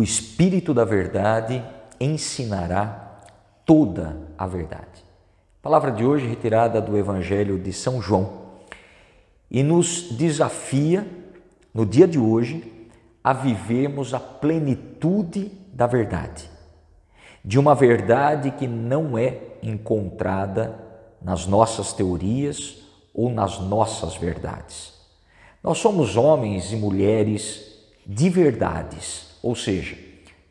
O Espírito da Verdade ensinará toda a verdade. Palavra de hoje retirada do Evangelho de São João e nos desafia, no dia de hoje, a vivermos a plenitude da verdade. De uma verdade que não é encontrada nas nossas teorias ou nas nossas verdades. Nós somos homens e mulheres de verdades, ou seja,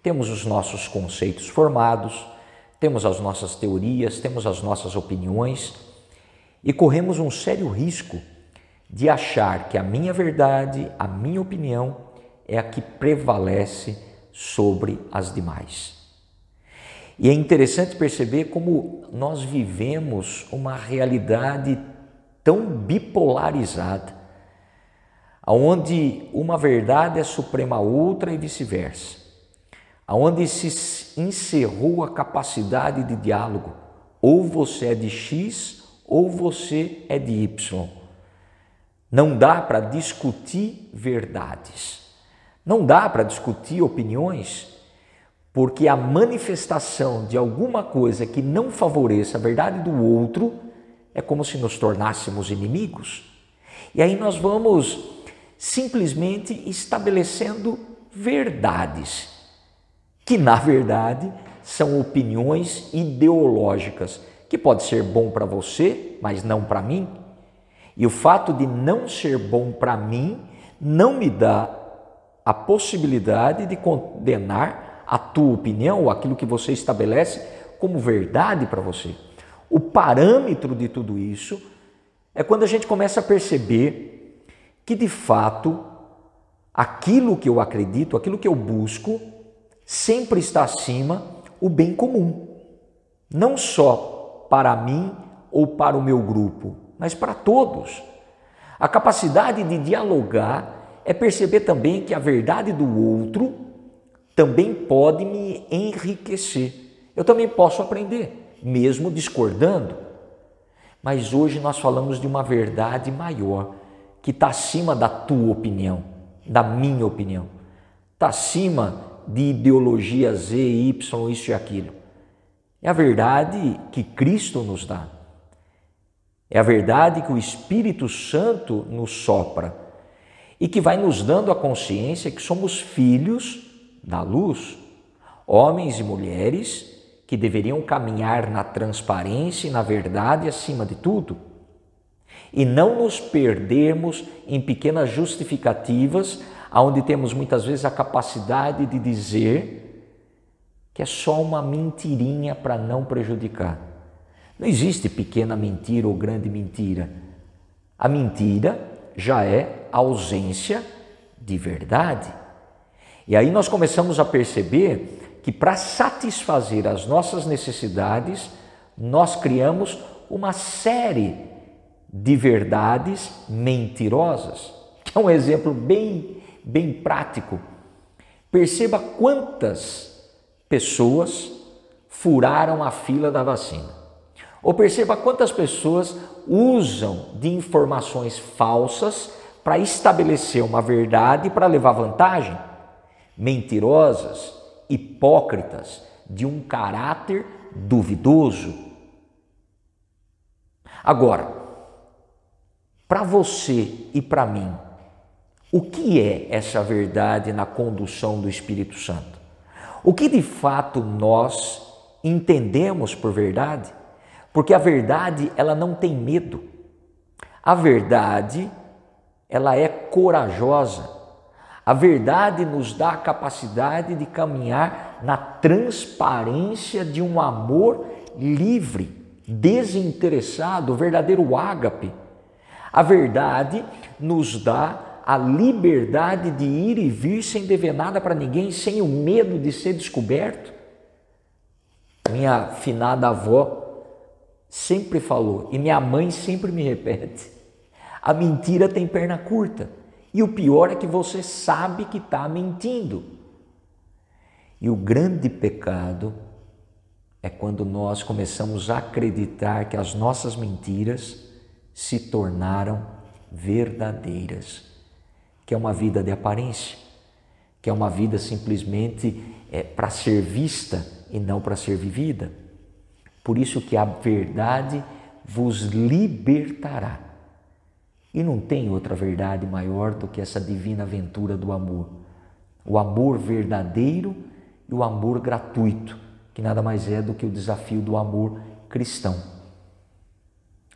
temos os nossos conceitos formados, temos as nossas teorias, temos as nossas opiniões e corremos um sério risco de achar que a minha verdade, a minha opinião é a que prevalece sobre as demais. E é interessante perceber como nós vivemos uma realidade tão bipolarizada, onde uma verdade é suprema a outra e vice-versa, onde se encerrou a capacidade de diálogo, ou você é de X ou você é de Y. Não dá para discutir verdades, não dá para discutir opiniões, porque a manifestação de alguma coisa que não favoreça a verdade do outro é como se nos tornássemos inimigos. E aí nós vamos simplesmente estabelecendo verdades, que na verdade são opiniões ideológicas, que pode ser bom para você, mas não para mim. E o fato de não ser bom para mim não me dá a possibilidade de condenar a tua opinião ou aquilo que você estabelece como verdade para você. O parâmetro de tudo isso é quando a gente começa a perceber que de fato aquilo que eu acredito, aquilo que eu busco, sempre está acima o bem comum. Não só para mim ou para o meu grupo, mas para todos. A capacidade de dialogar é perceber também que a verdade do outro também pode me enriquecer. Eu também posso aprender mesmo discordando. Mas hoje nós falamos de uma verdade maior, que está acima da tua opinião, da minha opinião, está acima de ideologia Z, Y, isso e aquilo. É a verdade que Cristo nos dá. É a verdade que o Espírito Santo nos sopra e que vai nos dando a consciência que somos filhos da luz, homens e mulheres que deveriam caminhar na transparência e na verdade acima de tudo, e não nos perdermos em pequenas justificativas, onde temos muitas vezes a capacidade de dizer que é só uma mentirinha para não prejudicar. Não existe pequena mentira ou grande mentira. A mentira já é ausência de verdade. E aí nós começamos a perceber que para satisfazer as nossas necessidades, nós criamos uma série de verdades mentirosas. É um exemplo bem, bem prático. Perceba quantas pessoas furaram a fila da vacina. Ou perceba quantas pessoas usam de informações falsas para estabelecer uma verdade para levar vantagem. Mentirosas, hipócritas, de um caráter duvidoso. Agora, para você e para mim, o que é essa verdade na condução do Espírito Santo? O que de fato nós entendemos por verdade? Porque a verdade, ela não tem medo. A verdade, ela é corajosa. A verdade nos dá a capacidade de caminhar na transparência de um amor livre, desinteressado, verdadeiro ágape. A verdade nos dá a liberdade de ir e vir sem dever nada para ninguém, sem o medo de ser descoberto. Minha finada avó sempre falou, e minha mãe sempre me repete: a mentira tem perna curta. E o pior é que você sabe que está mentindo. E o grande pecado é quando nós começamos a acreditar que as nossas mentiras se tornaram verdadeiras, que é uma vida de aparência, que é uma vida simplesmente é, para ser vista e não para ser vivida. Por isso que a verdade vos libertará. E não tem outra verdade maior do que essa divina aventura do amor. O amor verdadeiro e o amor gratuito, que nada mais é do que o desafio do amor cristão.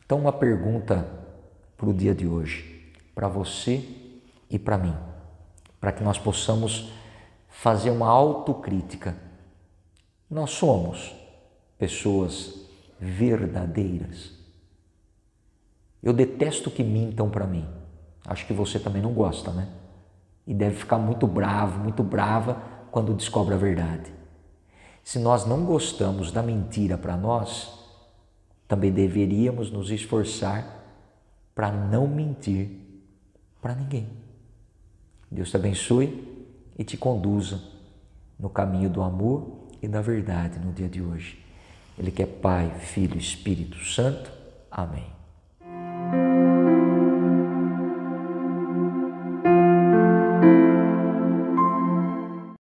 Então, uma pergunta para o dia de hoje, para você e para mim, para que nós possamos fazer uma autocrítica. Nós somos pessoas verdadeiras. Eu detesto que mintam para mim. Acho que você também não gosta, né? E deve ficar muito bravo, muito brava quando descobre a verdade. Se nós não gostamos da mentira para nós, também deveríamos nos esforçar para não mentir para ninguém. Deus te abençoe e te conduza no caminho do amor e da verdade no dia de hoje. Ele que é Pai, Filho Espírito Santo. Amém.